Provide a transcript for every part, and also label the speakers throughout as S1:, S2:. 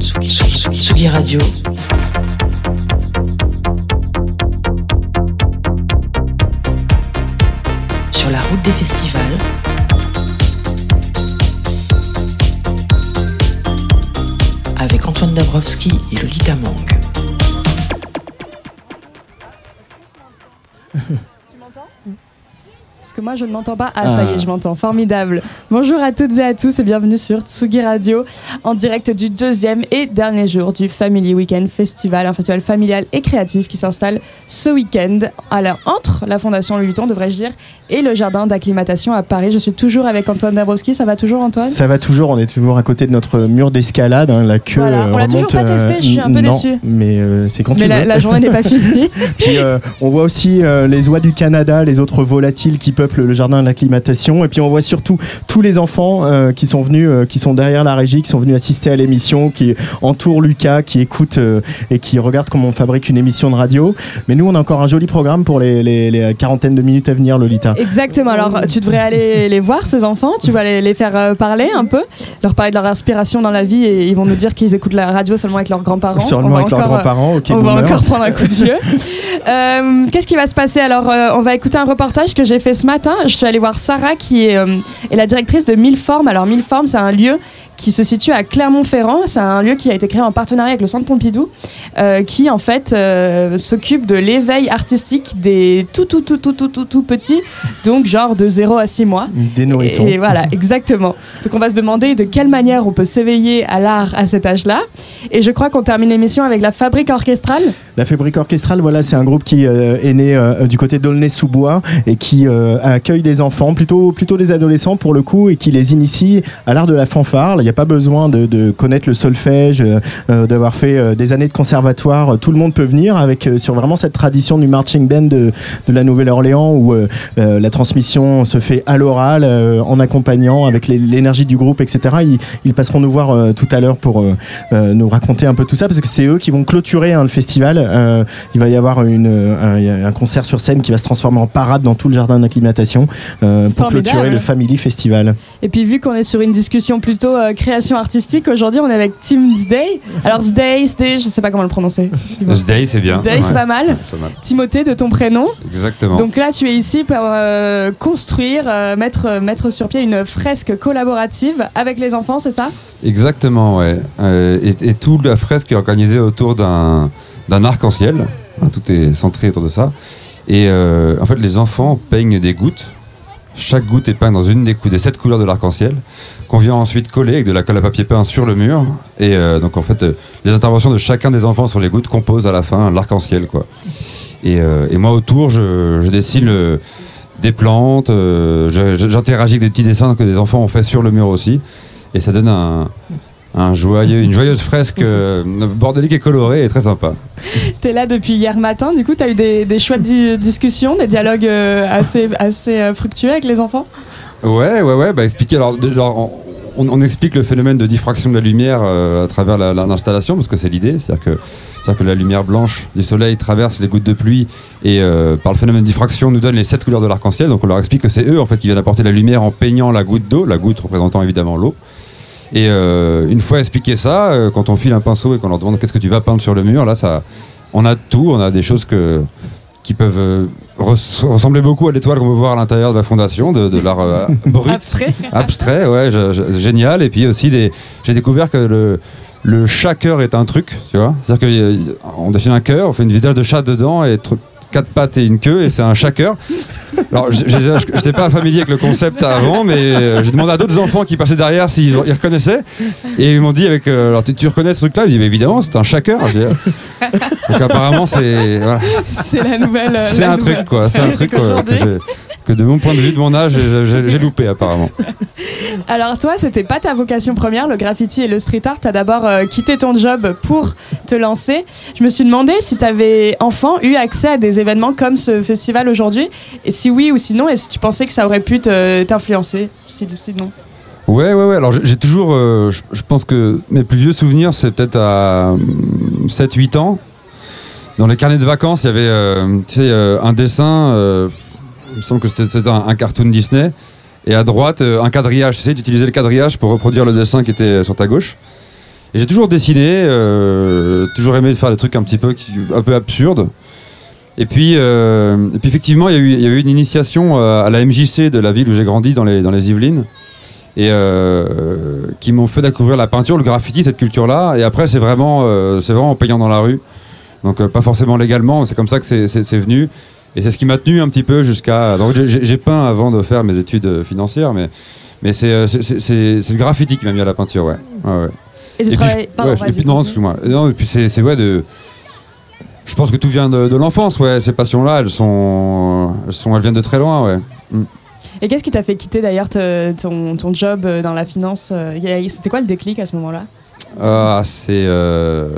S1: Tsugi, Radio. Sur la route des festivals. Avec Antoine Dabrowski et Lolita Mang.
S2: que moi je ne m'entends pas. Ah, ça y est, je m'entends. Formidable. Bonjour à toutes et à tous et bienvenue sur Tsugi Radio en direct du deuxième et dernier jour du Family Weekend Festival, un festival familial et créatif qui s'installe ce week-end alors entre la Fondation Louis Vuitton, devrais-je dire, et le jardin d'acclimatation à Paris. Je suis toujours avec Antoine Dabrowski. Ça va toujours, Antoine?
S3: Ça va toujours. On est toujours à côté de notre mur d'escalade. Hein, la queue.
S2: Voilà. On l'a toujours pas testé. Je suis un peu
S3: euh, non,
S2: déçue.
S3: Mais euh, c'est quand
S2: mais
S3: tu
S2: la,
S3: veux.
S2: la journée n'est pas finie.
S3: Puis euh, on voit aussi euh, les oies du Canada, les autres volatiles qui le jardin d'acclimatation. Et puis on voit surtout tous les enfants euh, qui sont venus, euh, qui sont derrière la régie, qui sont venus assister à l'émission, qui entourent Lucas, qui écoutent euh, et qui regardent comment on fabrique une émission de radio. Mais nous, on a encore un joli programme pour les, les, les quarantaines de minutes à venir, Lolita.
S2: Exactement. Alors, tu devrais aller les voir, ces enfants. Tu vas les, les faire parler un peu, leur parler de leur inspiration dans la vie et ils vont nous dire qu'ils écoutent la radio seulement avec leurs grands-parents.
S3: Seulement avec leurs
S2: encore,
S3: grands-parents, ok,
S2: on va
S3: boomer.
S2: encore prendre un coup de vieux. Qu'est-ce qui va se passer? Alors, on va écouter un reportage que j'ai fait ce matin. Je suis allée voir Sarah, qui est, euh, est la directrice de Mille Formes. Alors, Mille Formes, c'est un lieu qui se situe à Clermont-Ferrand. C'est un lieu qui a été créé en partenariat avec le Centre Pompidou, euh, qui en fait euh, s'occupe de l'éveil artistique des tout tout tout tout tout tout tout petits, donc genre de 0 à 6 mois.
S3: Des nourrissons.
S2: Et voilà, exactement. Donc on va se demander de quelle manière on peut s'éveiller à l'art à cet âge-là. Et je crois qu'on termine l'émission avec la fabrique orchestrale.
S3: La Fabrique Orchestrale, voilà, c'est un groupe qui euh, est né du côté d'Aulnay-sous-Bois et qui accueille des enfants, plutôt, plutôt des adolescents pour le coup, et qui les initie à l'art de la fanfare. Il a pas besoin de, de connaître le solfège, euh, euh, d'avoir fait euh, des années de conservatoire. Tout le monde peut venir avec sur vraiment cette tradition du marching band de, de la Nouvelle-Orléans où la transmission se fait à l'oral, en accompagnant avec l'énergie du groupe, etc. Ils, ils passeront nous voir tout à l'heure pour nous raconter un peu tout ça parce que c'est eux qui vont clôturer hein, le festival. Il va y avoir une, un, un concert sur scène qui va se transformer en parade dans tout le jardin d'acclimatation pour
S2: Formidable.
S3: clôturer le Family Festival.
S2: Et puis vu qu'on est sur une discussion plutôt création artistique, aujourd'hui on est avec Tim Day. Alors Zday, Zday, je sais pas comment le prononcer.
S4: Zday, c'est bien.
S2: Zday, c'est
S4: Ouais,
S2: pas mal.
S4: c'est pas mal.
S2: Timothée de ton prénom.
S4: Exactement.
S2: Donc là, tu es ici pour euh, construire, euh, mettre, mettre sur pied une fresque collaborative avec les enfants, c'est ça?
S4: Exactement, ouais. Euh, et, et toute la fresque est organisée autour d'un arc-en-ciel. Tout est centré autour de ça. Et euh, en fait, les enfants peignent des gouttes. Chaque goutte est peinte dans une des, cou- des sept couleurs de l'arc-en-ciel, qu'on vient ensuite coller avec de la colle à papier peint sur le mur. Et euh, donc, en fait, euh, les interventions de chacun des enfants sur les gouttes composent à la fin l'arc-en-ciel, quoi. Et, euh, moi, autour, je, je dessine des plantes, j'interagis avec des petits dessins que des enfants ont fait sur le mur aussi. Et ça donne un, joyeux, une joyeuse fresque euh, bordélique et colorée et très sympa.
S2: Tu es là depuis hier matin, du coup, tu as eu des, des chouettes di- discussions, des dialogues assez, assez fructueux avec les enfants?
S4: Ouais, ouais, ouais, bah expliquer. Alors, on, on explique le phénomène de diffraction de la lumière euh, à travers la- la- l'installation, parce que c'est l'idée. C'est-à-dire que, c'est-à-dire que la lumière blanche du soleil traverse les gouttes de pluie et, euh, par le phénomène de diffraction, nous donne les sept couleurs de l'arc-en-ciel. Donc, on leur explique que c'est eux, en fait, qui viennent apporter la lumière en peignant la goutte d'eau, la goutte représentant évidemment l'eau. Et euh, une fois expliqué ça, euh, quand on file un pinceau et qu'on leur demande qu'est-ce que tu vas peindre sur le mur, là, ça, on a tout. On a des choses que, qui peuvent euh, res- ressembler beaucoup à l'étoile qu'on peut voir à l'intérieur de la fondation, de, de l'art euh, brut,
S2: Abstrait
S4: abstrait, ouais, je- je- génial. Et puis aussi, des, j'ai découvert que le, le chat cœur est un truc, tu vois. C'est-à-dire qu'on dessine un cœur, on fait une visage de chat dedans et tr- quatre pattes et une queue et c'est un cœur. Alors, je n'étais pas familier avec le concept avant, mais euh, j'ai demandé à d'autres enfants qui passaient derrière s'ils ils reconnaissaient. Et ils m'ont dit avec, euh, alors tu, tu reconnais ce truc-là? Ils dit, mais évidemment, c'est un dis, ah. Donc apparemment, c'est voilà.
S2: C'est la nouvelle. euh,
S4: c'est un
S2: nouvelle-
S4: truc quoi. C'est un truc quoi, que, j'ai- que de mon point de vue, de mon âge, j'ai- loupé apparemment.
S2: Alors toi, c'était pas ta vocation première, le graffiti et le street art. T'as d'abord euh, quitté ton job pour te lancer. Je me suis demandé si t'avais enfant eu accès à des événements comme ce festival aujourd'hui, et si oui ou sinon, et si tu pensais que ça aurait pu t'influencer, si, sinon.
S4: Ouais, ouais, ouais. Alors j'ai toujours, euh, je je pense que mes plus vieux souvenirs, c'est peut-être à 7-8 ans. Dans les carnets de vacances, il y avait euh, tu sais, un dessin, il me semble que c'était un, cartoon Disney, et à droite, euh, un quadrillage. Tu utilisais le quadrillage pour reproduire le dessin qui était sur ta gauche. Et j'ai toujours dessiné, euh, toujours aimé faire des trucs un petit peu, un peu absurdes. Et puis, euh, puis effectivement, il y, a eu- il y a eu une initiation à la MJC de la ville où j'ai grandi, dans les, dans les Yvelines, et qui m'ont fait découvrir la peinture, le graffiti, cette culture-là. Et après, c'est vraiment, c'est vraiment en payant dans la rue. Donc, pas forcément légalement, c'est comme ça que c'est venu. Et c'est ce qui m'a tenu un petit peu jusqu'à. Donc, j'ai- peint avant de faire mes études euh, financières, mais, mais c'est euh, c'est- le graffiti qui m'a mis à la peinture, ouais.
S2: Et tu travailles.
S4: je-
S2: Pardon,
S4: ouais, puis- non, excuse-moi. Non, et puis c'est ouais de. Je pense que tout vient de, de l'enfance, ouais. Ces passions-là, elles sont, elles sont, elles viennent de très loin, ouais.
S2: Et qu'est-ce qui t'a fait quitter d'ailleurs ton, ton job euh, dans la finance C'était quoi le déclic à ce moment-là?
S4: Ah, c'est euh,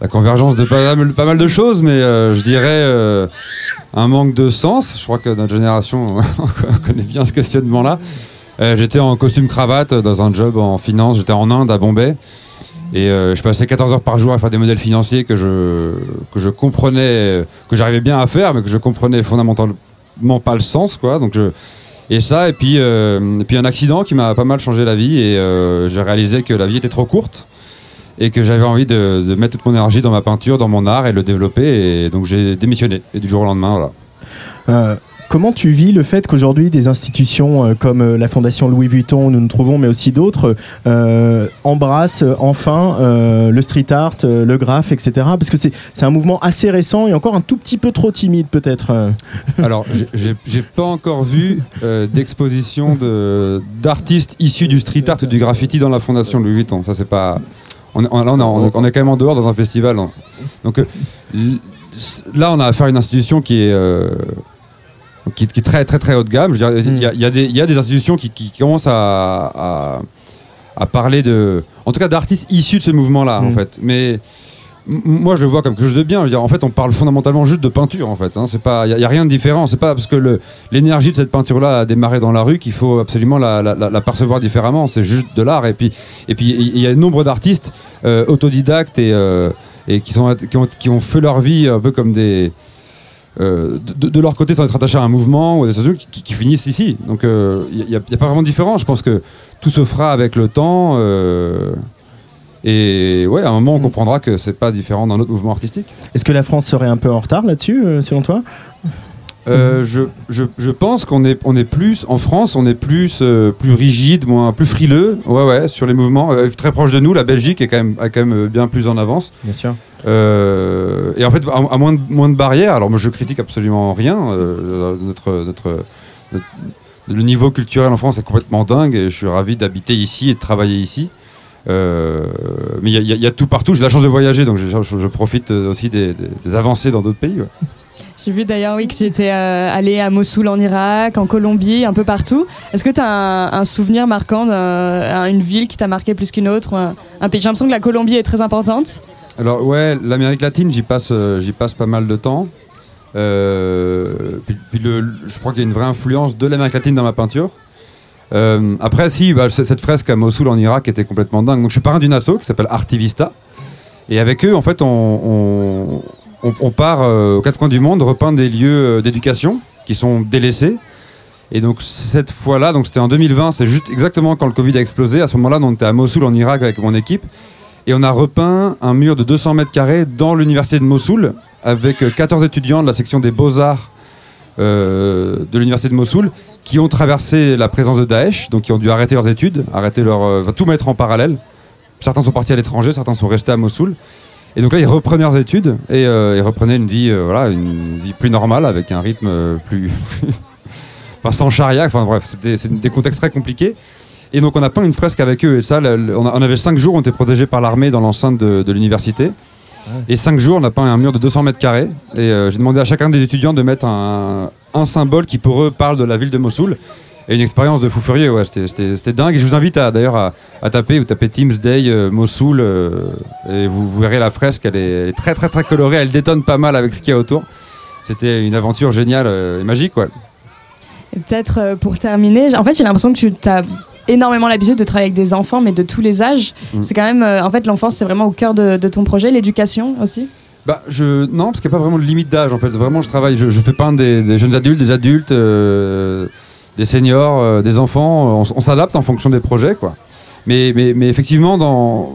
S4: la convergence de pas mal, de choses, mais euh, je dirais euh, un manque de sens. Je crois que notre génération on connaît bien ce questionnement-là. Euh, j'étais en costume cravate dans un job en finance. J'étais en Inde à Bombay. Et je passais 14 heures par jour à faire des modèles financiers que je, que je comprenais, que j'arrivais bien à faire, mais que je comprenais fondamentalement pas le sens. Quoi. Donc je, et ça, et puis, et puis un accident qui m'a pas mal changé la vie. Et j'ai réalisé que la vie était trop courte et que j'avais envie de, de mettre toute mon énergie dans ma peinture, dans mon art et le développer. Et donc j'ai démissionné. Et du jour au lendemain, voilà.
S3: Euh, comment tu vis le fait qu'aujourd'hui des institutions euh, comme euh, la Fondation Louis Vuitton, où nous nous trouvons, mais aussi d'autres, euh, embrassent enfin euh, le street art, le graphe, etc. Parce que c'est un mouvement assez récent et encore un tout petit peu trop timide peut-être.
S4: Alors, j'ai- pas encore vu d'exposition de- d'artistes issus du street art ou du graffiti dans la fondation Louis Vuitton. Ça, c'est pas. On, là, on, est- on est- quand même en dehors dans un festival. hein. Donc, euh, là, on a affaire à une institution qui est. euh, qui, qui est très très très haut de gamme. Il y, y a des- il y a des institutions qui, qui commencent à, à, à parler de, en tout cas d'artistes issus de ce mouvement-là, en
S3: Mm.
S4: fait. Mais Moi, je le vois comme quelque chose de bien. En fait, on parle fondamentalement juste de peinture. En fait, hein. c'est pas, il y, a rien de différent. C'est pas parce que l'énergie de cette peinture-là a démarré dans la rue qu'il faut absolument la, percevoir différemment. C'est juste de l'art. Et puis, il y a nombre d'artistes euh, autodidactes et, euh, qui ont, fait leur vie un peu comme des euh, de, leur côté sans être attachés à un mouvement ou des associations qui, finissent ici. Donc, euh, il n'y a, il y a pas vraiment de différence. Je pense que tout se fera avec le temps. Et ouais, à un moment, on comprendra que c'est pas différent d'un autre mouvement artistique.
S3: Est-ce que la France serait un peu en retard là-dessus, euh, selon toi?
S4: Euh, je, je, je pense qu'on est, on est plus, en France, on est plus, euh, plus rigide, moins, plus frileux, ouais, ouais, sur les mouvements. Euh, très proche de nous, la Belgique est quand même, a quand même bien plus en avance.
S3: Bien sûr.
S4: Et en fait, à, à moins, de, moins de barrières, alors moi je critique absolument rien. notre, notre, notre- le niveau culturel en France est complètement dingue et je suis ravi d'habiter ici et de travailler ici. Euh, mais il y, a- y y tout partout. J'ai la chance de voyager, donc je, je- je profite euh, aussi des, des- des avancées dans d'autres pays. ouais.
S2: J'ai vu d'ailleurs oui, que tu étais euh, allé à Mossoul en Irak, en Colombie, un peu partout. Est-ce que tu as un, un souvenir marquant d'une ville qui t'a marqué plus qu'une autre un, un pays? J'ai l'impression que la Colombie est très importante.
S4: Alors ouais, l'Amérique latine, j'y passe, j'y passe pas mal de temps. Euh, puis, puis le- le- je crois qu'il y a une vraie influence de l'Amérique latine dans ma peinture. Euh, après, si, bah, cette fresque à Mossoul en Irak était complètement dingue. Je suis parrain d'une asso qui s'appelle Artivista. Et avec eux, en fait, on, part euh, aux quatre coins du monde repeindre des lieux euh, d'éducation qui sont délaissés. Et donc cette fois-là, c'était en 2020, c'est juste exactement quand le Covid a explosé. À ce moment-là, on était à Mossoul en Irak avec mon équipe. Et on a repeint un mur de 200 mètres carrés dans l'université de Mossoul avec euh, 14 étudiants de la section des beaux-arts de l'université de Mossoul qui ont traversé la présence de Daesh, donc qui ont dû arrêter leurs études, arrêter leur, euh, tout mettre en parallèle. Certains sont partis à l'étranger, certains sont restés à Mossoul. Et donc là, ils reprenaient leurs études et euh, ils reprenaient une vie, euh, voilà, une vie plus normale avec un rythme plus, enfin sans charia. Enfin bref, c'était des contextes très compliqués. Et donc on a peint une fresque avec eux et ça, on, a- on avait cinq jours, on était protégés par l'armée dans l'enceinte de, de l'université. Et cinq jours, on a peint un mur de 200 mètres carrés. Et euh, j'ai demandé à chacun des étudiants de mettre un, un symbole qui pour eux parle de la ville de Mossoul. Et une expérience de fou furieux, ouais, c'était- dingue. Et je vous invite à- d'ailleurs à, à taper, vous tapez Teams Day euh, Mossoul, euh, et vous, vous verrez la fresque, elle est, elle est très très très colorée, elle détonne pas mal avec ce qu'il y a autour. C'était une aventure géniale euh, et magique, ouais.
S2: Peut-être pour terminer, en fait j'ai l'impression que tu as énormément l'habitude de travailler avec des enfants, mais de tous les âges.
S4: Mm.
S2: C'est quand même, euh, en fait l'enfance c'est vraiment au cœur de, de ton projet, l'éducation aussi?
S4: Bah, je, non, parce qu'il n'y a pas vraiment de limite d'âge en fait. Vraiment, je travaille, je, je fais peindre des, jeunes adultes, des adultes, euh, des seniors, euh, des enfants. On, s'adapte en fonction des projets, quoi. Mais, mais, mais effectivement, dans,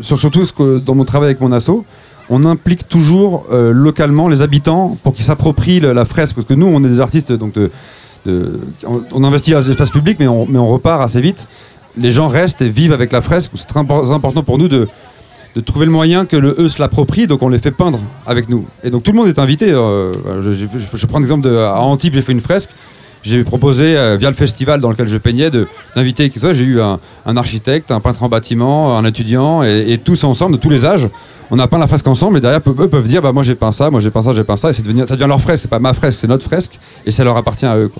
S4: sur- surtout ce que, dans mon travail avec mon asso, on implique toujours euh, localement les habitants pour qu'ils s'approprient la fresque. Parce que nous, on est des artistes, donc de, de- on, on investit dans l'espace public, mais on, mais on repart assez vite. Les gens restent et vivent avec la fresque. C'est très impor- important pour nous de, de trouver le moyen que le eux se l'approprie, donc on les fait peindre avec nous. Et donc tout le monde est invité. euh, je, prends l'exemple à Antibes, j'ai fait une fresque. J'ai proposé euh, via le festival dans lequel je peignais d'inviter qui soit. J'ai eu un, architecte, un peintre en bâtiment, un étudiant et, tous ensemble de tous les âges. On a peint la fresque ensemble et derrière eux peuvent dire bah moi j'ai peint ça, moi j'ai peint ça, j'ai peint ça et ça devient leur fresque. C'est pas ma fresque, c'est notre fresque et ça leur appartient à eux.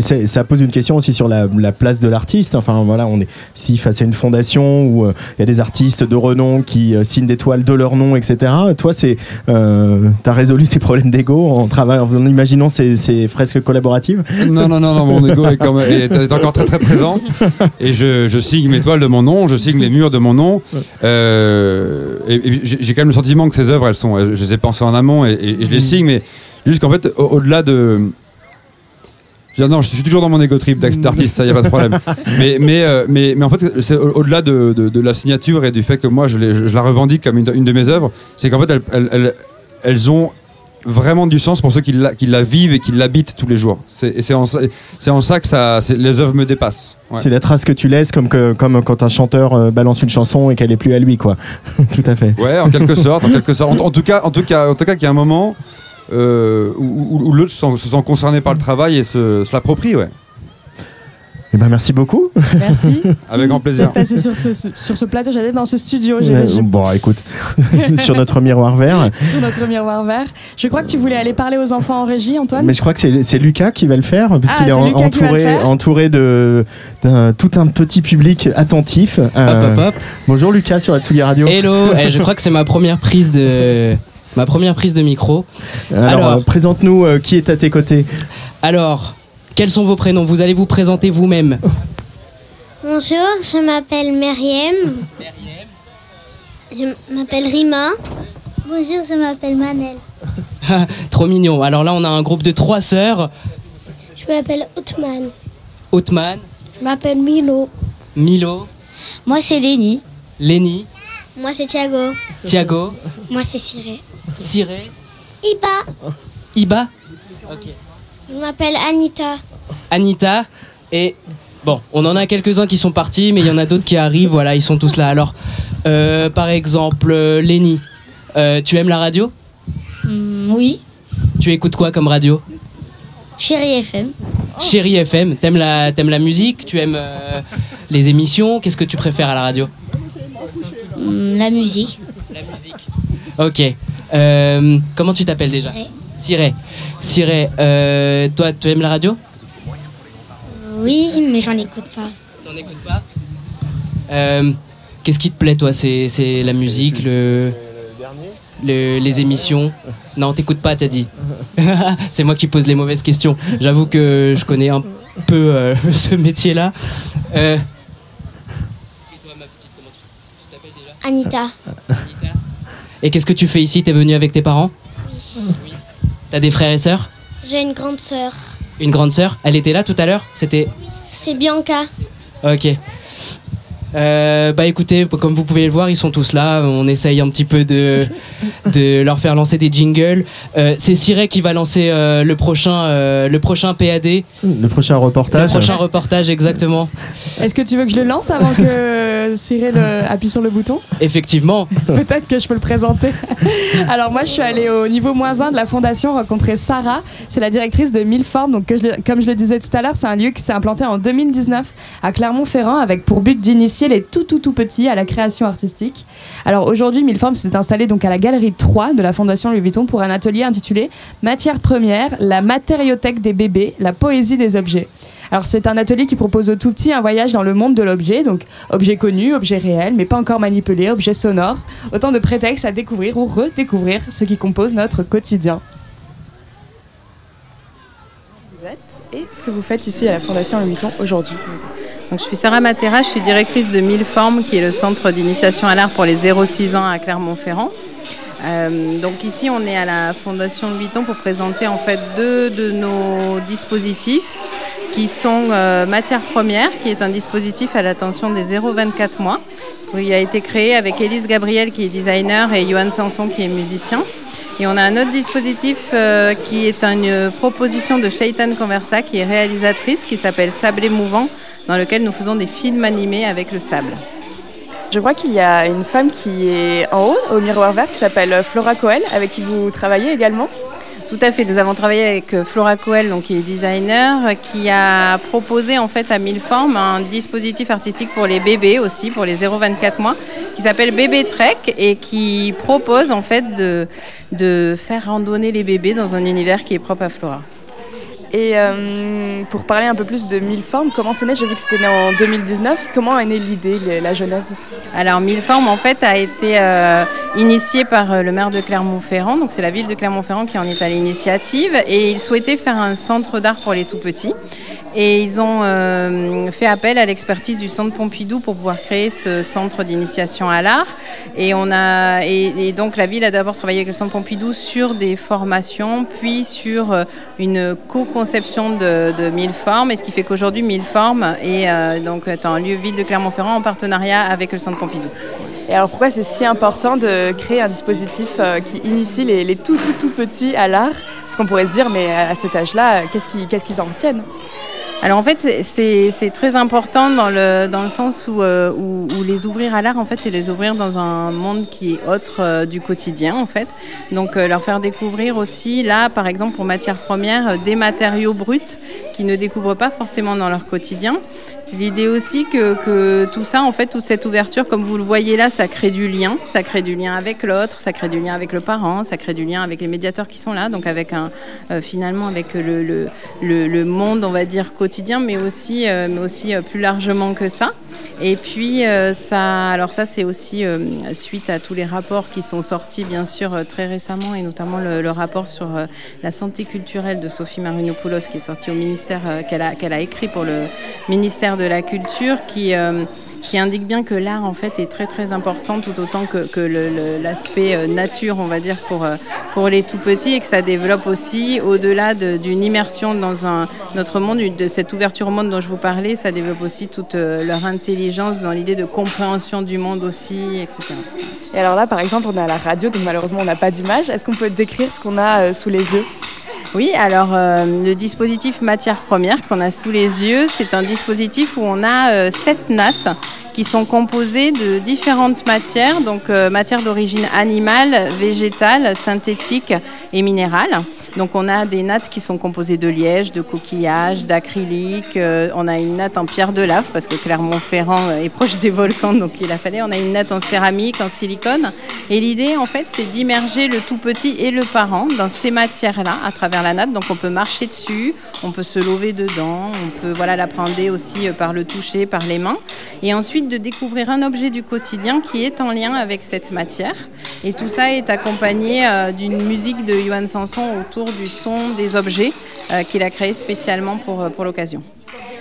S3: Ça pose une question aussi sur la, la place de l'artiste. Enfin voilà, on est ici face à une fondation où euh, il y a des artistes de renom qui euh, signent des toiles de leur nom, etc. Toi, c'est, euh, t'as résolu tes problèmes d'ego en travaillant, en imaginant ces, ces fresques collaboratives?
S4: Non, non, non, non, mon ego est, encore très très présent. Et je, je signe mes toiles de mon nom, je signe les murs de mon nom. Euh, et et j'ai quand même le sentiment que ces œuvres, elles sont, je les ai pensées en amont et, je les signe, mais juste qu'en fait, au- au-delà de. Je non, je suis toujours dans mon ego trip d'artiste, ça y a pas de problème. Mais, mais, euh, mais, mais en fait, c'est au- au-delà de, de- de la signature et du fait que moi je, la revendique comme une, une de mes œuvres, c'est qu'en fait, elles, elles- elles- elles ont vraiment du sens pour ceux qui la, qui la vivent et qui l'habitent tous les jours. C'est et c'est en, en ça que ça, les œuvres me dépassent. Ouais.
S3: C'est la trace que tu laisses, comme, que, comme quand un chanteur euh, balance une chanson et qu'elle est plus à lui, quoi. Tout à fait.
S4: Ouais, en quelque sorte, en quelque sorte. En, en tout cas, en tout cas, en tout cas, qu'il y a un moment euh, où, où- où l'autre se sent, se sent concerné par le travail et se, se l'approprie, ouais.
S3: Eh ben, merci beaucoup.
S2: Merci.
S4: Avec grand plaisir.
S2: Passé sur ce, sur ce plateau, j'allais dans ce studio, j'ai-
S3: Euh,
S2: j'ai-
S3: bon, écoute, sur notre miroir vert.
S2: sur notre miroir vert. Je crois que tu voulais aller parler aux enfants en régie, Antoine?
S3: Mais je crois que c'est c'est Lucas qui va le faire,
S2: Ah,
S3: puisqu'il est, entouré, entouré de d'un- tout un petit public attentif.
S5: Hop,
S3: Euh,
S5: hop, hop.
S3: Bonjour Lucas sur Atsugi Radio.
S5: Hello, Eh, je crois que c'est ma première prise de ma première prise de micro.
S3: Alors,
S5: alors.
S3: euh, présente-nous euh, qui est à tes côtés.
S5: Alors, quels sont vos prénoms? Vous allez vous présenter vous-même.
S6: Bonjour, je m'appelle Myriam. Je m'appelle Rima. Bonjour, je m'appelle Manel.
S5: Trop mignon. Alors là, on a un groupe de trois sœurs.
S6: Je m'appelle Outman.
S5: Otman,
S6: Je m'appelle Milo.
S5: Milo,
S6: Moi, c'est Léni.
S5: Lenny,
S6: Moi, c'est Thiago.
S5: Thiago,
S6: Moi, c'est Cyré.
S5: Cyré,
S6: Iba.
S5: Iba. Ok.
S6: Je m'appelle Anita.
S5: Anita et bon, on en a quelques-uns qui sont partis, mais il y en a d'autres qui arrivent. Voilà, ils sont tous là. Alors, euh, par exemple, euh, Lenny, euh, tu aimes la radio?
S6: Hmm, oui.
S5: Tu écoutes quoi comme radio?
S6: Chérie FM.
S5: Chérie FM, t'aimes la, t'aimes la musique? Tu aimes euh, les émissions? Qu'est-ce que tu préfères à la radio?
S6: Hmm, la musique.
S5: La musique. Ok. Euh, comment tu t'appelles déjà.
S6: Cyré.
S5: Cyré, euh, toi, tu aimes la radio
S6: Oui, mais j'en écoute pas.
S5: T'en écoutes pas Euh, Qu'est-ce qui te plaît, toi? C'est c'est la musique, le, le- les émissions? Non, t'écoutes pas, t'as dit. C'est moi qui pose les mauvaises questions. J'avoue que je connais un peu euh, ce métier-là. Euh, Et toi, ma petite, comment tu tu t'appelles déjà?
S6: Anita.
S5: Et qu'est-ce que tu fais ici? T'es venu avec tes parents? Oui. T'as des frères et sœurs?
S6: J'ai une grande sœur.
S5: Une grande sœur? Elle était là tout à l'heure? C'était
S6: C'est Bianca.
S5: Ok. Euh, bah écoutez, comme vous pouvez le voir, ils sont tous là. On essaye un petit peu de, de leur faire lancer des jingles. Euh, c'est Cyril qui va lancer euh, le, prochain, euh, le prochain PAD,
S3: Le prochain
S5: le
S3: reportage.
S5: prochain reportage exactement.
S2: Est-ce que tu veux que je le lance avant que euh, appuie sur le bouton?
S5: Effectivement.
S2: Peut-être que je peux le présenter. Alors moi, je suis allée au niveau moins 1 de la fondation rencontrer Sarah. C'est la directrice de Mille Formes. Donc que je le- comme je le disais tout à l'heure, c'est un lieu qui s'est implanté en 2019 à Clermont-Ferrand avec pour but d'initier les tout tout tout petits à la création artistique. Alors aujourd'hui, Mille Formes s'est installé donc à la galerie 3 de la fondation Louis Vuitton pour un atelier intitulé Matière première, la matériothèque des bébés, la poésie des objets. Alors c'est un atelier qui propose aux tout petits un voyage dans le monde de l'objet, donc objet connu, objet réel, mais pas encore manipulé, objet sonore, autant de prétextes à découvrir ou redécouvrir ce qui compose notre quotidien. Vous êtes et ce que vous faites ici à la Fondation Louis Vuitton aujourd'hui.
S7: Donc, je suis Sarah Matera, je suis directrice de Mille Formes, qui est le centre d'initiation à l'art pour les 0-6 ans à Clermont-Ferrand. Euh, donc ici, on est à la Fondation Louis Vuitton pour présenter en fait deux de nos dispositifs qui sont euh, Matière Première, qui est un dispositif à l'attention des 0-24 mois, qui a été créé avec Élise Gabriel, qui est designer, et Johan Sanson, qui est musicien. Et on a un autre dispositif euh, qui est une proposition de Shaitan Conversa, qui est réalisatrice, qui s'appelle Sable Mouvant, dans lequel nous faisons des films animés avec le sable.
S2: Je crois qu'il y a une femme qui est en haut, au miroir vert, qui s'appelle Flora Coel, avec qui vous travaillez également.
S7: Tout à fait. Nous avons travaillé avec euh, Flora Coel, donc, qui est designer, qui a proposé en fait à mille formes un dispositif artistique pour les bébés aussi, pour les 0-24 mois, qui s'appelle Bébé Trek et qui propose en fait de, de faire randonner les bébés dans un univers qui est propre à Flora.
S2: Et euh, pour parler un peu plus de Mille Formes, comment c'est né? J'ai vu que c'était né en 2019. Comment est née l'idée, la genèse?
S7: Alors Mille Formes, en fait, a été euh, initié par euh, le maire de Clermont-Ferrand. Donc c'est la ville de Clermont-Ferrand qui en est à l'initiative. Et il souhaitait faire un centre d'art pour les tout-petits. Et ils ont euh, fait appel à l'expertise du Centre Pompidou pour pouvoir créer ce centre d'initiation à l'art. Et, on a, et, donc la ville a d'abord travaillé avec le Centre Pompidou sur des formations, puis sur une co-conception de, Mille Formes. Et ce qui fait qu'aujourd'hui, Mille Formes est, euh, donc, un lieu ville de Clermont-Ferrand en partenariat avec le Centre Pompidou.
S2: Et alors pourquoi c'est si important de créer un dispositif euh, qui initie les, tout tout tout petits à l'art? Parce qu'on pourrait se dire, mais à cet âge-là, qu'est-ce qu'ils qu'est-ce qu'ils en retiennent?
S7: Alors en fait, c'est très important dans le, dans le sens où, euh, où, où, les ouvrir à l'art, en fait, c'est les ouvrir dans un monde qui est autre euh, du quotidien, en fait. Donc euh, leur faire découvrir aussi, là, par exemple, pour matière première, des matériaux bruts qu'ils ne découvrent pas forcément dans leur quotidien. C'est l'idée aussi que, tout ça, en fait, toute cette ouverture, comme vous le voyez là, ça crée du lien. Ça crée du lien avec l'autre, ça crée du lien avec le parent, ça crée du lien avec les médiateurs qui sont là, donc avec euh, finalement avec le, monde, on va dire, quotidien, mais aussi, euh, mais aussi euh, plus largement que ça. Et puis, ça, alors ça, c'est aussi suite à tous les rapports qui sont sortis, bien sûr, très récemment, et notamment le, le rapport sur la santé culturelle de Sophie Marinopoulos, qui est sorti au ministère, qu'elle a, qu'elle a écrit pour le ministère de la culture qui, euh, qui indique bien que l'art en fait est très très important tout autant que, que l'aspect euh, nature on va dire pour, euh, pour les tout petits et que ça développe aussi au-delà d'une immersion dans un, notre monde, de cette ouverture au monde dont je vous parlais, ça développe aussi toute leur intelligence dans l'idée de compréhension du monde aussi, etc.
S2: Et alors là par exemple on est à la radio donc malheureusement on n'a pas d'image, est-ce qu'on peut décrire ce qu'on a sous les yeux?
S7: Oui, alors euh, le dispositif matière première qu'on a sous les yeux, c'est un dispositif où on a euh, sept nattes qui sont composées de différentes matières, donc euh, matières d'origine animale, végétale, synthétique et minérale. Donc on a des nattes qui sont composées de liège, de coquillages, d'acrylique. Euh, on a une natte en pierre de lave parce que Clermont-Ferrand est proche des volcans, donc il a fallu. On a une natte en céramique, en silicone. Et l'idée, en fait, c'est d'immerger le tout petit et le parent dans ces matières-là à travers la natte. Donc on peut marcher dessus, on peut se lever dedans, on peut voilà l'apprendre aussi par le toucher, par les mains. Et ensuite de découvrir un objet du quotidien qui est en lien avec cette matière. Et tout ça est accompagné euh, d'une musique de Johan Sanson autour du son des objets euh, qu'il a créé spécialement pour, euh, pour l'occasion.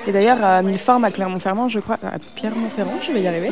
S2: Et d'ailleurs, à Milleforme, à Clermont-Ferrand, je crois, à Clermont-Ferrand, je vais y arriver.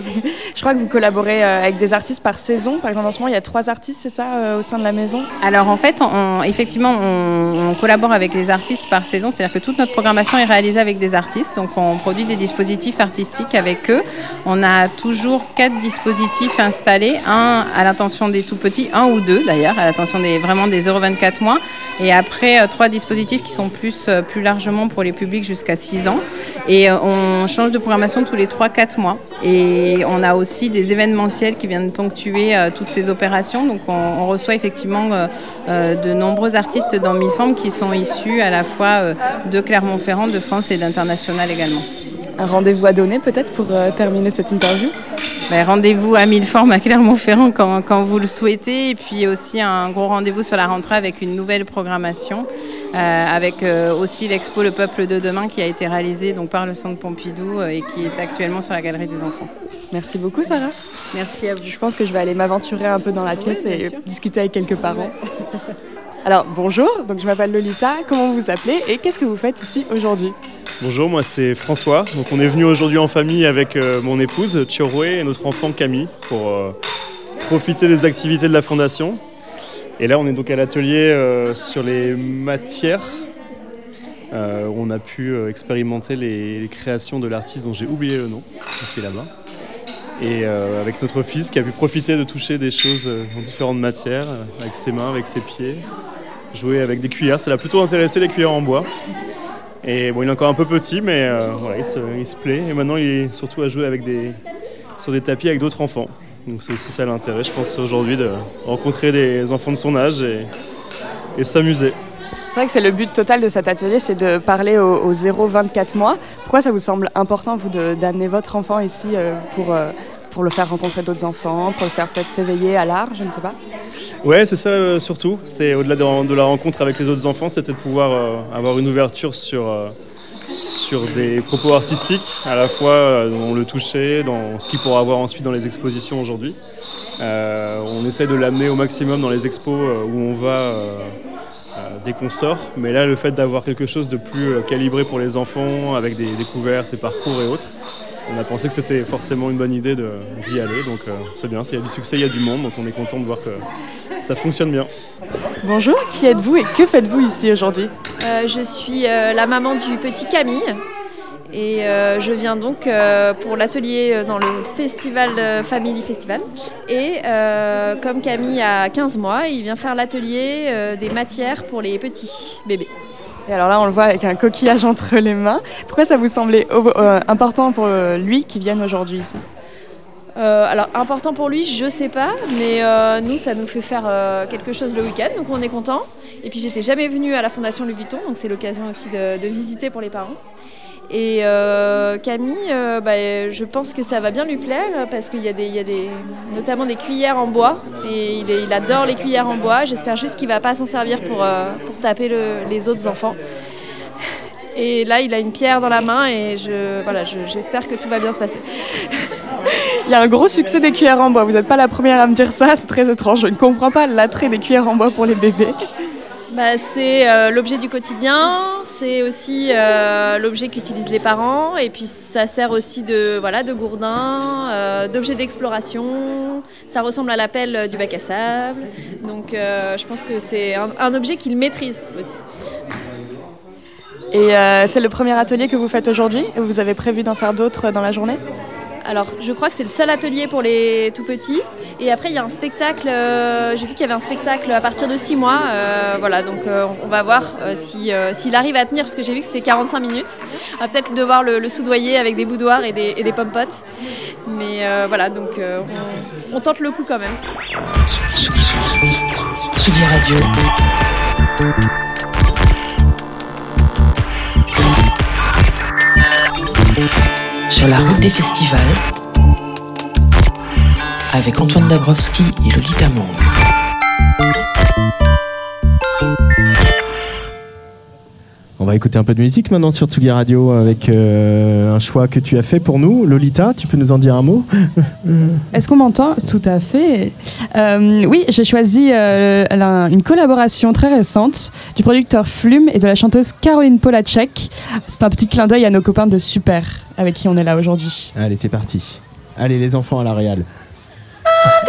S2: je crois que vous collaborez avec des artistes par saison. Par exemple, en ce moment, il y a trois artistes, c'est ça, au sein de la maison?
S7: Alors, en fait, effectivement, on, collabore avec les artistes par saison. C'est-à-dire que toute notre programmation est réalisée avec des artistes. Donc, on produit des dispositifs artistiques avec eux. On a toujours quatre dispositifs installés. Un à l'intention des tout petits, un ou deux d'ailleurs, à l'intention des, vraiment des 0,24 mois. Et après, trois dispositifs qui sont plus, plus largement pour les publics jusqu'à 6 ans. Et on change de programmation tous les 3-4 mois. Et on a aussi des événementiels qui viennent ponctuer euh, toutes ces opérations. Donc on, reçoit effectivement euh, euh, de nombreux artistes dans mille formes qui sont issus à la fois de Clermont-Ferrand, de France et d'international également.
S2: Un rendez-vous à donner peut-être pour terminer cette interview?
S7: Ben, Rendez-vous à mille formes à Clermont-Ferrand quand, quand, vous le souhaitez. Et puis aussi un gros rendez-vous sur la rentrée avec une nouvelle programmation. Euh, avec euh, aussi l'expo Le Peuple de demain qui a été réalisé donc, par le Centre Pompidou euh, et qui est actuellement sur la Galerie des Enfants.
S2: Merci beaucoup Sarah.
S7: Merci à vous.
S2: Je pense que je vais aller m'aventurer un peu dans la pièce oui, et sûr. discuter avec quelques parents. Alors bonjour, je m'appelle Lolita, comment vous appelez et qu'est-ce que vous faites ici aujourd'hui
S8: Bonjour, moi c'est François. Donc on est venu aujourd'hui en famille avec euh, mon épouse Chiroué et notre enfant Camille pour euh, profiter des activités de la fondation. Et là on est donc à l'atelier euh, sur les matières où on a pu expérimenter les, créations de l'artiste dont j'ai oublié le nom, qui là-bas. Et euh, avec notre fils qui a pu profiter de toucher des choses euh, en différentes matières, euh, avec ses mains, avec ses pieds, jouer avec des cuillères. Ça l'a plutôt intéressé les cuillères en bois. Et bon, il est encore un peu petit, mais voilà, il se, plaît. Et maintenant, il est surtout à jouer sur des tapis avec d'autres enfants. Donc c'est aussi ça l'intérêt, je pense, aujourd'hui, de rencontrer des enfants de son âge et s'amuser.
S2: C'est vrai que c'est le but total de cet atelier, c'est de parler aux, aux 0-24 mois. Pourquoi ça vous semble important, vous, d'amener votre enfant ici euh, pour, euh, pour le faire rencontrer d'autres enfants, pour le faire peut-être s'éveiller à l'art, je ne sais pas?
S8: Ouais, c'est ça euh, surtout. C'est au-delà de, la rencontre avec les autres enfants, c'était de pouvoir avoir une ouverture sur, sur des propos artistiques, à la fois dans le toucher, dans ce qu'il pourra avoir ensuite dans les expositions aujourd'hui. On essaie de l'amener au maximum dans les expos où on va dès qu'on sort. Mais là, le fait d'avoir quelque chose de plus euh, calibré pour les enfants, avec des découvertes et parcours et autres, on a pensé que c'était forcément une bonne idée de- d'y aller. Donc euh, c'est bien, il y a du succès, il y a du monde, donc on est content de voir que ça fonctionne bien.
S2: Bonjour, qui êtes-vous et que faites-vous ici aujourd'hui?
S9: Euh, je suis euh, la maman du petit Camille et euh, je viens donc euh, pour l'atelier euh, dans le festival Family Festival. Et euh, comme Camille a 15 mois, il vient faire l'atelier des matières pour les petits bébés.
S2: Et alors là, on le voit avec un coquillage entre les mains. Pourquoi ça vous semblait important pour lui qu'il vienne aujourd'hui ici?
S9: Euh, alors important pour lui, je sais pas, mais euh, nous ça nous fait faire euh, quelque chose le week-end, donc on est content. Et puis j'étais jamais venue à la Fondation Louis Vuitton, donc c'est l'occasion aussi de, de visiter pour les parents. Et euh, Camille, euh, bah, je pense que ça va bien lui plaire parce qu'il y a, des, notamment des cuillères en bois et il, adore les cuillères en bois. J'espère juste qu'il va pas s'en servir pour, euh, pour taper le- les autres enfants. Et là, il a une pierre dans la main et je, voilà, je- j'espère que tout va bien se passer.
S2: Il y a un gros succès des cuillères en bois. Vous n'êtes pas la première à me dire ça, c'est très étrange. Je ne comprends pas l'attrait des cuillères en bois pour les bébés.
S9: Bah, c'est euh, l'objet du quotidien, c'est aussi euh, l'objet qu'utilisent les parents, et puis ça sert aussi de, voilà, de gourdin, euh, d'objet d'exploration. Ça ressemble à la pelle euh, du bac à sable, donc je pense que c'est un, objet qu'ils maîtrisent aussi.
S2: Et c'est le premier atelier que vous faites aujourd'hui? Et Vous avez prévu d'en faire d'autres dans la journée?
S9: Alors, je crois que c'est le seul atelier pour les tout petits. Et après, il y a un spectacle. euh, J'ai vu qu'il y avait un spectacle à partir de 6 mois. euh, voilà, donc euh, on va voir si, s'il arrive à tenir, parce que j'ai vu que c'était 45 minutes. On va peut-être devoir le, soudoyer avec des boudoirs et des, et. Mais voilà, donc on, tente le coup quand même.
S1: Sur la route des festivals. Avec Antoine Dabrowski et Lolita Mang.
S3: On va écouter un peu de musique maintenant sur Tsugi Radio avec euh, un choix que tu as fait pour nous. Lolita, tu peux nous en dire un mot?
S2: Est-ce qu'on m'entend? Tout à fait. Euh, oui, j'ai choisi euh, la- une collaboration très récente du producteur Flume et de la chanteuse Caroline Polacek. C'est un petit clin d'œil à nos copains de Super, avec qui on est là aujourd'hui.
S3: Allez, c'est parti. Allez, les enfants à la réal.
S10: I'd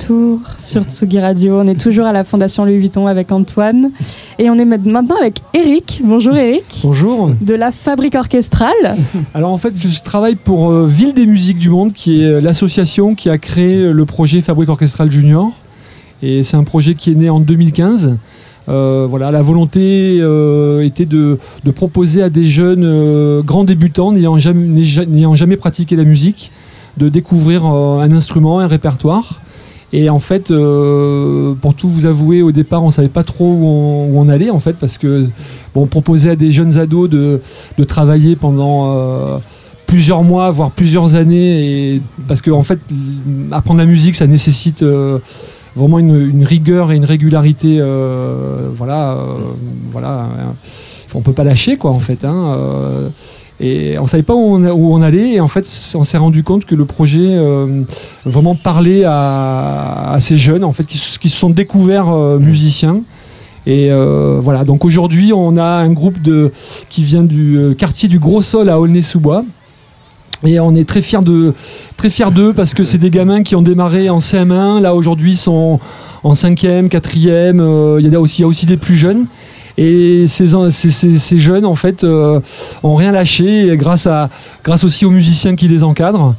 S2: retour sur Tsugi Radio. On est toujours à la Fondation Louis Vuitton avec Antoine. Et on est maintenant avec Eric. Bonjour Eric.
S11: Bonjour.
S2: De la Fabrique Orchestrale.
S11: Alors en fait, je travaille pour euh, Ville des musiques du monde, qui est euh, l'association qui a créé euh, le projet Fabrique Orchestrale Junior. Et c'est un projet qui est né en 2015. Euh, voilà, la volonté euh, était de, de proposer à des jeunes euh, grands débutants n'ayant jamais, jamais pratiqué la musique de découvrir un instrument, un répertoire. Et en fait, euh, pour tout vous avouer, au départ, on savait pas trop où on, allait, en fait, parce que bon, on proposait à des jeunes ados de, de travailler pendant euh, plusieurs mois, voire plusieurs années, parce que en fait, apprendre la musique, ça nécessite euh, vraiment une, rigueur et une régularité. voilà, voilà, euh, on peut pas lâcher, quoi, en fait. hein, et on savait pas où on, allait, et en fait, on s'est rendu compte que le projet euh, vraiment parlait à, ces jeunes, en fait, qui, se- sont découverts euh, musiciens. Et euh, voilà, donc aujourd'hui, on a un groupe de, qui vient du quartier du Gros Sol à Aulnay-sous-Bois. Et on est très fiers de très d'eux parce que c'est des gamins qui ont démarré en CM1, là aujourd'hui sont en 5e, 4e, euh, il y, il y a aussi des plus jeunes. Et ces, en- ces, ces- ces jeunes, en fait, euh, ont rien lâché grâce, à, grâce aussi aux musiciens qui les encadrent.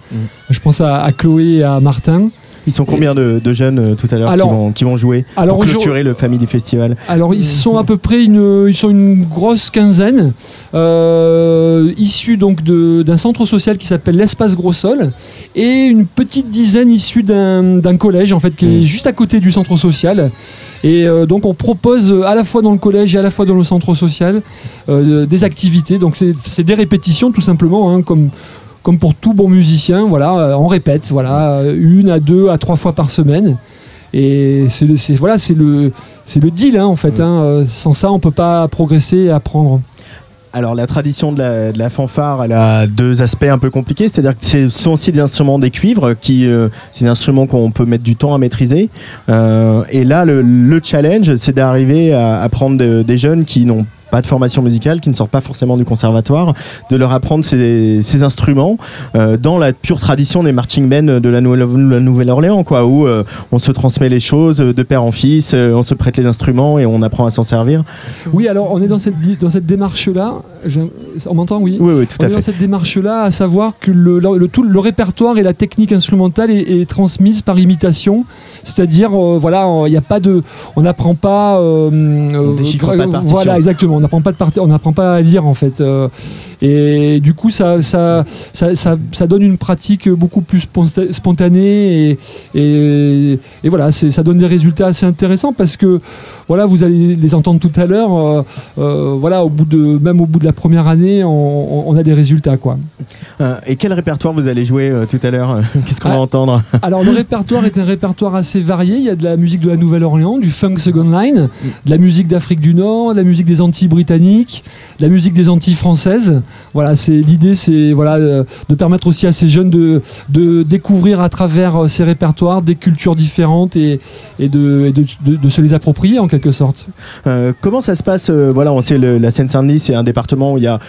S11: Je pense à, à Chloé et à Martin.
S3: Ils sont combien de, de jeunes euh, tout à l'heure qui vont, qui vont jouer
S11: alors
S3: pour clôturer le Family Festival
S11: Alors ils sont à peu près une, ils sont une grosse quinzaine, euh, issus donc d'un centre social qui s'appelle l'Espace Gros Sol et une petite dizaine issus d'un collège en fait qui est juste à côté du centre social. Et euh, donc on propose euh, à la fois dans le collège et à la fois dans le centre social euh, des activités. Donc c'est c'est des répétitions tout simplement, hein, comme comme pour tout bon musicien. Voilà, euh, on répète, voilà, euh, une à deux à trois fois par semaine. Et c'est voilà, c'est le c'est le deal hein, en fait. hein. Euh, Sans ça, on peut pas progresser et apprendre.
S3: Alors la tradition de la, de la fanfare, elle a deux aspects un peu compliqués, c'est-à-dire que ce sont aussi des instruments des cuivres, qui, euh, c'est des instruments qu'on peut mettre du temps à maîtriser. Euh, et là, le, le challenge, c'est d'arriver à, à prendre de- des jeunes qui n'ont pas de formation musicale, qui ne sortent pas forcément du conservatoire, de leur apprendre ces, instruments euh, dans la pure tradition des marching bands de la, Nouvelle- la Nouvelle-Orléans, quoi, où euh, on se transmet les choses de père en fils, euh, on se prête les instruments et on apprend à s'en servir.
S11: Oui, alors on est dans cette dans cette démarche On m'entend, oui?
S3: Oui, oui, tout
S11: on
S3: à
S11: est dans
S3: fait.
S11: cette démarche là, à savoir que le, tout le répertoire et la technique instrumentale est, est transmise par imitation. C'est-à-dire, euh, voilà, il n'y a pas de, on n'apprend pas. euh,
S3: On déchiffre pas de partition.
S11: Voilà, exactement. On n'apprend pas de parti- on n'apprend pas à lire en fait. euh, et du coup, ça, ça, ça, ça, ça donne une pratique beaucoup plus sponta- spontanée et, et, et voilà, ça donne des résultats assez intéressants parce que voilà, vous allez les entendre tout à l'heure. euh, euh, voilà, au bout de, même au bout de la première année, on, on a des résultats, quoi.
S3: Euh, et quel répertoire vous allez jouer tout à l'heure Qu'est-ce qu'on
S11: Ah.
S3: va entendre?
S11: Alors le répertoire est un répertoire assez varié. Il y a de la musique de la Nouvelle-Orléans, du funk second line, de la musique d'Afrique du Nord, de la musique des Antilles britanniques, de la musique des Antilles françaises. Voilà, c'est l'idée, c'est voilà de permettre aussi à ces jeunes de, de découvrir à travers ces répertoires des cultures différentes et, et, de, et de, de- de se les approprier en quelque
S3: Euh, comment ça se passe euh, Voilà, on sait la Seine-Saint-Denis, c'est un département où il y a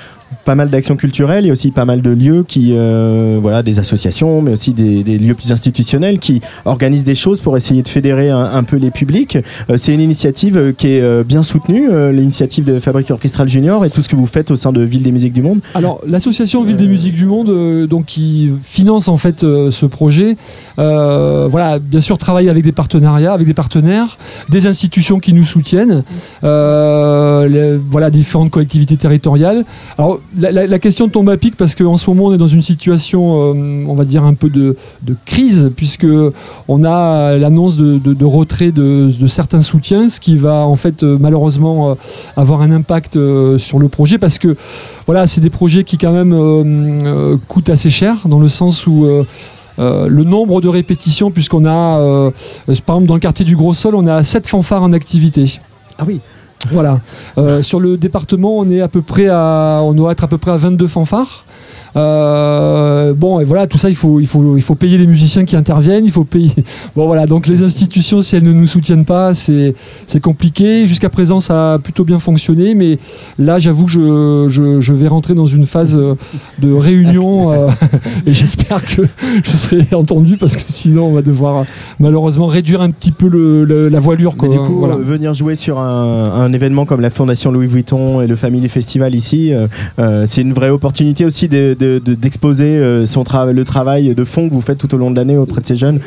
S3: pas mal d'actions culturelles, il y a aussi pas mal de lieux qui, euh, voilà, des associations, mais aussi des, des lieux plus institutionnels qui organisent des choses pour essayer de fédérer un, un peu les publics. Euh, c'est une initiative euh, qui est bien soutenue, euh, l'initiative de Fabrique Orchestrale Junior et tout ce que vous faites au sein de Ville des Musiques du Monde.
S11: Alors l'association Ville des Musiques du Monde, donc qui finance en fait ce projet, voilà, bien sûr travaille avec des partenariats, avec des partenaires, des institutions qui nous soutiennent, les- voilà différentes collectivités territoriales. Alors la, question tombe à pic parce qu'en ce moment on est dans une situation, euh, on va dire un peu de, crise puisque on a l'annonce de, retrait de, certains soutiens, ce qui va en fait euh, malheureusement euh, avoir un impact sur le projet parce que voilà, c'est des projets qui quand même coûtent assez cher dans le sens où le nombre de répétitions, puisqu'on a, par exemple, dans le quartier du Gros Sol, on a 7 fanfares en activité.
S3: Ah oui.
S11: Voilà. Euh, sur le département, on est à peu près à, on doit être à peu près à 22 fanfares. Euh, bon, et voilà, tout ça, il faut, il, faut, il faut payer les musiciens qui interviennent, il faut payer. Bon, voilà, donc les institutions, si elles ne nous soutiennent pas, c'est compliqué. Jusqu'à présent, ça a plutôt bien fonctionné, mais là, j'avoue que je, je, je vais rentrer dans une phase euh, de réunion euh, et j'espère que je serai entendu parce que sinon, on va devoir malheureusement réduire un petit peu le, le- la voilure. Quoi.
S3: du coup,
S11: Voilà.
S3: venir jouer sur un, un événement comme la Fondation Louis Vuitton et le Family Festival ici, euh, c'est une vraie opportunité aussi de- de- de- d'exposer euh, son tra- le travail de fond que vous faites tout au long de l'année auprès de ces jeunes.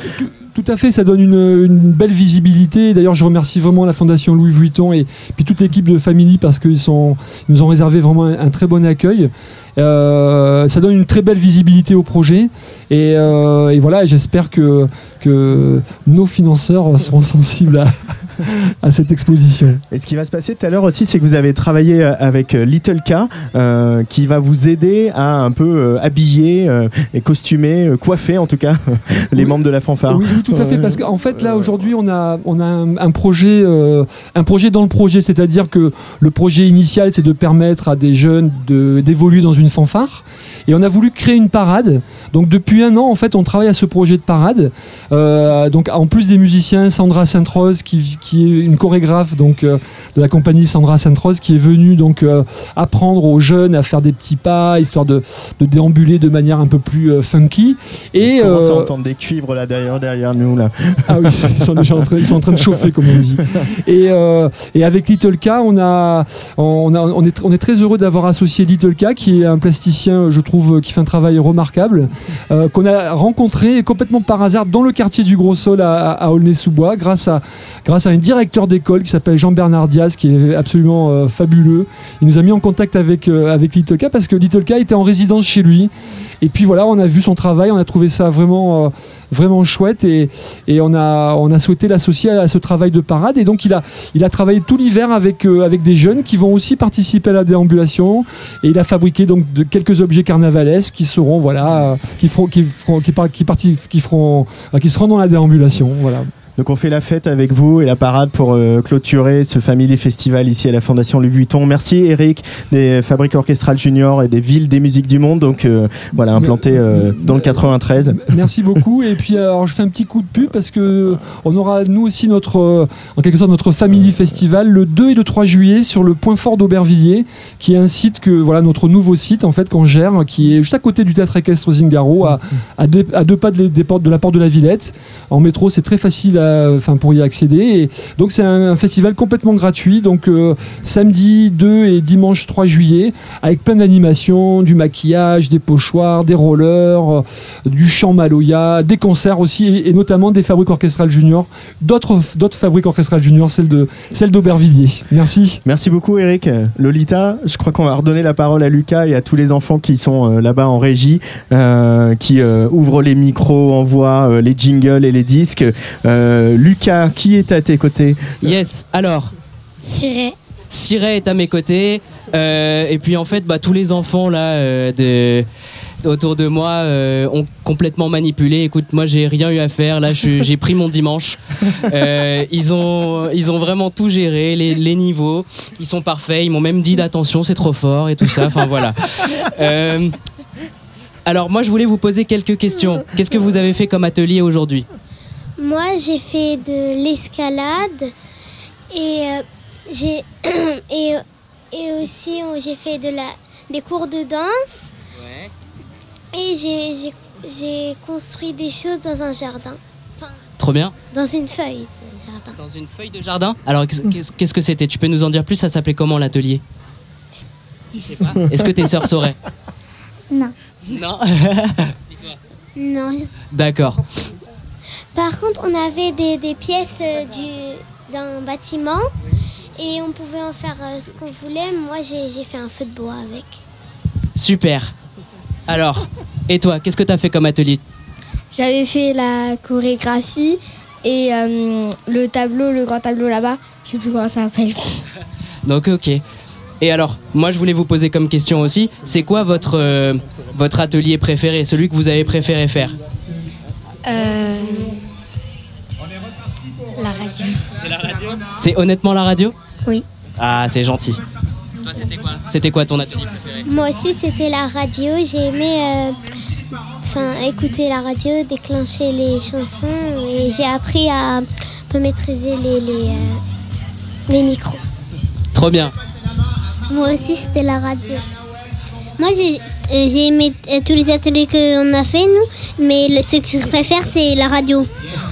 S11: Tout à fait, ça donne une, belle visibilité. D'ailleurs, je remercie vraiment la Fondation Louis Vuitton et puis toute l'équipe de Family parce qu'ils ils nous ont réservé vraiment un, très bon accueil. Euh, ça donne une très belle visibilité au projet et, euh, voilà, j'espère que, que nos financeurs seront sensibles à, à cette exposition.
S3: Et ce qui va se passer tout à l'heure aussi, c'est que vous avez travaillé euh, avec euh, Little K, euh, qui va vous aider à un peu euh, habiller euh, et costumer, coiffer en tout cas les
S11: Oui.
S3: membres de la fanfare.
S11: Oui, oui, tout à fait. Parce qu'en fait, là, aujourd'hui, on a, on a un, un projet, un projet dans le projet. C'est-à-dire que le projet initial, c'est de permettre à des jeunes de- d'évoluer dans une fanfare. Et on a voulu créer une parade. Donc, depuis un an, en fait, on travaille à ce projet de parade. Euh, donc, en plus des musiciens, Sandra Sainte-Rose, qui, qui est une chorégraphe donc, euh, de la compagnie Sandra Sainte-Rose, qui est venue donc, euh, apprendre aux jeunes à faire des petits pas, histoire de, de déambuler de manière un peu plus funky. Et,
S3: on commence à entendre des cuivres là derrière, derrière nous là.
S11: ah oui, ils sont déjà en train, ils sont en train de chauffer, comme on dit. Et, et avec Little K, on, a, on, a, on, est, on est très heureux d'avoir associé Little K, qui est un plasticien, je trouve, qui fait un travail remarquable, euh, qu'on a rencontré complètement par hasard dans le quartier du Gros Sol à, Aulnay-sous-Bois, grâce à, grâce à un directeur d'école qui s'appelle Jean-Bernard Diaz, qui est absolument euh, fabuleux. Il nous a mis en contact avec, euh, avec Little K parce que Little K était en résidence chez lui. Et puis voilà, on a vu son travail, on a trouvé ça vraiment, euh, vraiment chouette et, et on, a, on a souhaité l'associer à ce travail de parade. Et donc il a, il a travaillé tout l'hiver avec, euh, avec des jeunes qui vont aussi participer à la déambulation. Et il a fabriqué donc de, quelques objets qui seront, voilà, euh, qui feront, qui feront, qui, par- qui parti- qui feront, euh, qui seront dans la déambulation. Voilà.
S3: Donc on fait la fête avec vous et la parade pour euh, clôturer ce Family Festival ici à la Fondation Louis Vuitton. Merci Eric des Fabriques Orchestrales Junior et des Villes des Musiques du Monde. Donc euh, voilà, implanté euh, dans le 93.
S11: Merci beaucoup. Et puis, alors, je fais un petit coup de pub parce que on aura nous aussi notre, euh, en quelque sorte, notre Family Festival le 2 et le 3 juillet sur le Point Fort d'Aubervilliers, qui est un site que, voilà, notre nouveau site en fait qu'on gère, qui est juste à côté du théâtre équestre Zingaro, à, à, deux, à deux pas de, les- des portes, de la porte de la Villette. En métro, c'est très facile, à- enfin, pour y accéder. Donc, c'est un, festival complètement gratuit. Donc, euh, samedi 2 et dimanche 3 juillet, avec plein d'animations, du maquillage, des pochoirs, des rollers, euh, du chant maloya, des concerts aussi, et, notamment des fabriques orchestrales juniors, d'autres d'autres fabriques orchestrales juniors, celle de celle d'Aubervilliers. Merci.
S3: Merci beaucoup Eric. Lolita, je crois qu'on va redonner la parole à Lucas et à tous les enfants qui sont euh, là-bas en régie, qui ouvrent les micros, envoient les jingles et les disques. Lucas, qui est à tes côtés
S5: Yes, alors,
S6: Siret.
S5: Siret est à mes côtés. Euh, et puis en fait, bah, tous les enfants là euh, de autour de moi euh, ont complètement manipulé. Écoute, moi j'ai rien eu à faire. Là, j'ai pris mon dimanche. Euh, ils ont ils ont vraiment tout géré, les, les niveaux. Ils sont parfaits. Ils m'ont même dit d'attention, c'est trop fort et tout ça. Enfin voilà. Euh, alors moi, je voulais vous poser quelques questions. Qu'est-ce que vous avez fait comme atelier aujourd'hui?
S6: Moi, j'ai fait de l'escalade et euh, j'ai et, et aussi j'ai fait de la des cours de danse et j'ai j'ai- j'ai construit des choses dans un jardin,
S5: Trop bien.
S6: dans une feuille de jardin.
S5: Dans une feuille de jardin Alors, qu'est-ce- que c'était? Tu peux nous en dire plus? Ça s'appelait comment l'atelier? Tu sais pas Est-ce que tes sœurs sauraient?
S6: Non.
S5: Non
S6: Non.
S5: D'accord.
S6: Par contre, on avait des, des pièces euh, du d'un bâtiment et on pouvait en faire euh, ce qu'on voulait. Moi, j'ai j'ai fait un feu de bois avec.
S5: Super. Alors, et toi, qu'est-ce que tu as fait comme atelier?
S12: J'avais fait la chorégraphie et euh, le tableau, le grand tableau là-bas, je sais plus comment ça s'appelle.
S5: Donc, ok. Et alors, moi, je voulais vous poser comme question aussi c'est quoi votre, euh, votre atelier préféré Celui que vous avez préféré faire?
S12: Euh,
S5: C'est honnêtement la radio
S6: Oui.
S5: Ah, c'est gentil. Toi, c'était quoi C'était quoi ton atelier préféré
S6: Moi aussi, c'était la radio. J'ai aimé euh, enfin, écouter la radio, déclencher les chansons et j'ai appris à un peu maîtriser les, les, euh, les micros.
S5: Trop bien.
S6: Moi aussi, c'était la radio. Moi, j'ai euh, j'ai aimé euh, tous les ateliers qu'on a fait, nous, mais le- ce que je préfère, c'est la radio.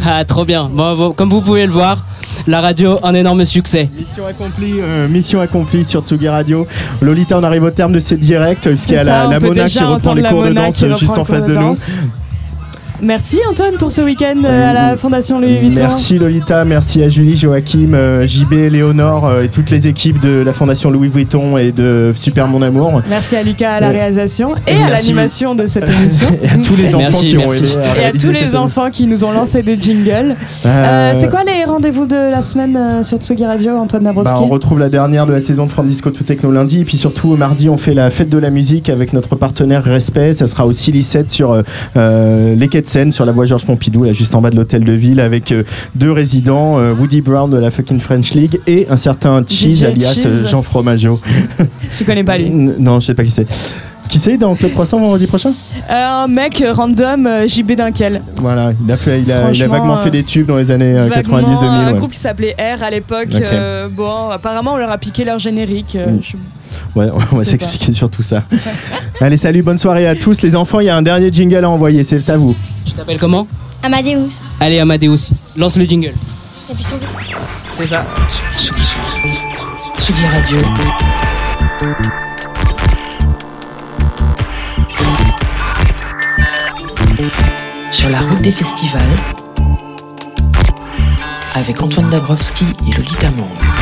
S5: Ah, trop bien. Bon, comme vous pouvez le voir, la radio, un énorme succès.
S3: Mission accomplie, euh, mission accomplie sur Tsugi Radio. Lolita, on arrive au terme de ce direct, puisqu'il y a la, la Mona qui reprend les cours de danse euh, juste en face
S2: de
S3: nous.
S2: Merci Antoine pour ce week-end euh, à la Fondation Louis Vuitton.
S3: Merci Lolita, merci à Julie, Joachim, euh, JB, Léonore euh, et toutes les équipes de la Fondation Louis Vuitton et de Super Mon Amour.
S2: Merci à Lucas à la réalisation et,
S3: Et
S2: à l'animation de cette émission.
S3: Et à tous les enfants
S5: Merci,
S3: qui ont
S5: merci.
S3: aidé à
S2: Et à tous les
S3: cette
S2: enfants qui nous ont lancé des jingles.
S3: Euh,
S2: Euh, c'est quoi les rendez-vous de la semaine euh, sur Tsugi Radio, Antoine
S3: Bah,
S2: Dabrowski
S3: on retrouve la dernière de la saison de From Disco to Techno lundi et puis surtout mardi on fait la fête de la musique avec notre partenaire Respect ça sera au Silly 7 sur les quais de Seine sur la voie Georges Pompidou là juste en bas de l'hôtel de ville avec euh, deux résidents euh, Woody Brown de la fucking French League et un certain Cheese
S2: DJ
S3: alias
S2: Cheese.
S3: euh, Jean Fromageau
S2: Je connais pas lui.
S3: N- non je sais pas qui c'est qui c'est dans Club Croissant vendredi prochain?
S2: Un mec random, euh, JB Dunkel.
S3: voilà il a, fait, il a, il a
S2: Franchement,
S3: vaguement
S2: euh,
S3: fait des tubes dans les années euh,
S2: Vaguement,
S3: 90-2000
S2: Un
S3: ouais.
S2: groupe qui s'appelait R à l'époque.
S3: Ok.
S2: euh, bon, apparemment on leur a piqué leur générique. euh,
S3: Mm.
S2: je-
S3: Ouais, on va s'expliquer sur tout ça. Allez, salut, bonne soirée à tous. Les enfants, il y a un dernier jingle à envoyer, c'est à vous.
S5: Tu t'appelles comment
S12: Amadeus.
S5: Allez, Amadeus, lance le jingle. C'est ça.
S1: Tsugi Radio. Sur la route des festivals. Avec Antoine Dabrowski et Lolita Mang.